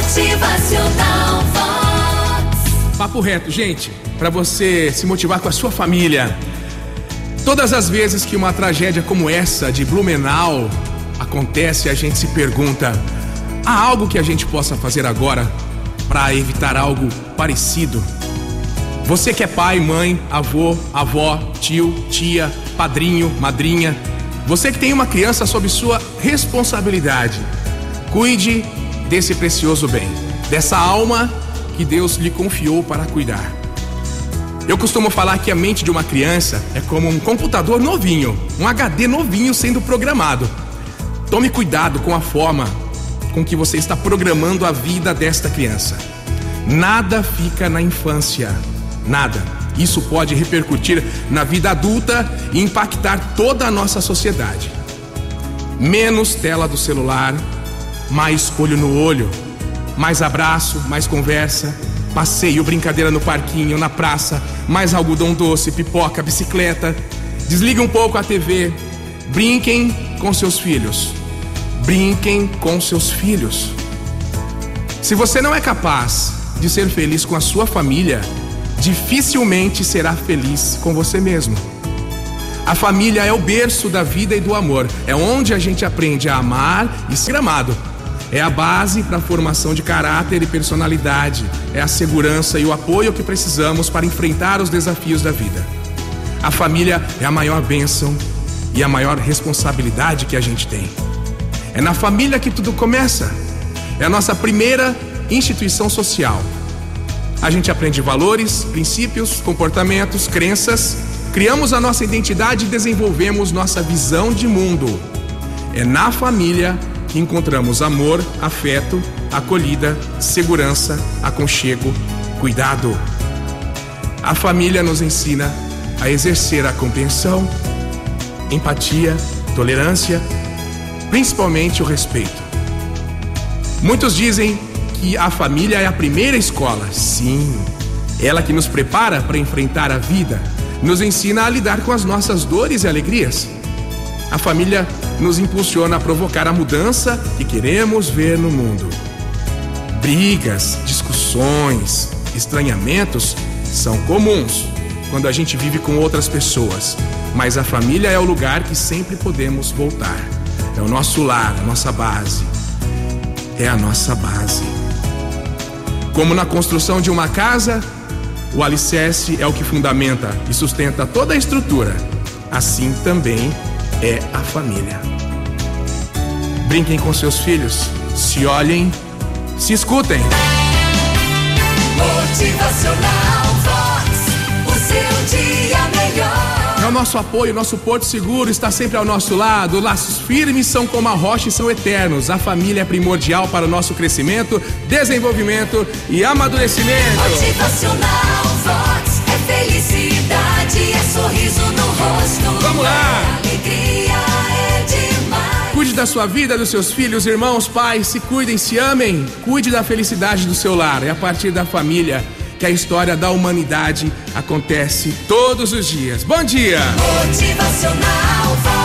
Motivacional Vox. Papo reto, gente, para você se motivar com a sua família. Todas as vezes que uma tragédia como essa de Blumenau acontece, a gente se pergunta: há algo que a gente possa fazer agora para evitar algo parecido? Você que é pai, mãe, avô, avó, tio, tia, padrinho, madrinha, você que tem uma criança sob sua responsabilidade, cuide desse precioso bem, dessa alma que Deus lhe confiou para cuidar. Eu costumo falar que a mente de uma criança é como um computador novinho, um HD novinho sendo programado. Tome cuidado com a forma com que você está programando a vida desta criança. Nada fica na infância, nada. Isso pode repercutir na vida adulta e impactar toda a nossa sociedade. Menos tela do celular, mais olho no olho, mais abraço, mais conversa, passeio, brincadeira no parquinho, na praça, mais algodão doce, pipoca, bicicleta. Desligue um pouco a TV. Brinquem com seus filhos. Brinquem com seus filhos. Se você não é capaz de ser feliz com a sua família, dificilmente será feliz com você mesmo. A família é o berço da vida e do amor. É onde a gente aprende a amar e ser amado. É a base para a formação de caráter e personalidade. É a segurança e o apoio que precisamos para enfrentar os desafios da vida. A família é a maior bênção e a maior responsabilidade que a gente tem. É na família que tudo começa. É a nossa primeira instituição social. A gente aprende valores, princípios, comportamentos, crenças, criamos a nossa identidade e desenvolvemos nossa visão de mundo. É na família encontramos amor, afeto, acolhida, segurança, aconchego, cuidado. A família nos ensina a exercer a compreensão, empatia, tolerância, principalmente o respeito. Muitos dizem que a família é a primeira escola. Sim, ela que nos prepara para enfrentar a vida, nos ensina a lidar com as nossas dores e alegrias. A família nos impulsiona a provocar a mudança que queremos ver no mundo. Brigas, discussões, estranhamentos são comuns quando a gente vive com outras pessoas, mas a família é o lugar que sempre podemos voltar. É o nosso lar, a nossa base. É a nossa base. Como na construção de uma casa, o alicerce é o que fundamenta e sustenta toda a estrutura. Assim também é a família. Brinquem com seus filhos, se olhem, se escutem. Motivacional Vox. O seu dia melhor. É o nosso apoio, nosso porto seguro está sempre ao nosso lado. Laços firmes são como a rocha e são eternos. A família é primordial para o nosso crescimento, desenvolvimento e amadurecimento. Motivacional da sua vida, dos seus filhos, irmãos, pais, se cuidem, se amem. Cuide da felicidade do seu lar. É a partir da família que a história da humanidade acontece todos os dias. Bom dia! Motivacional.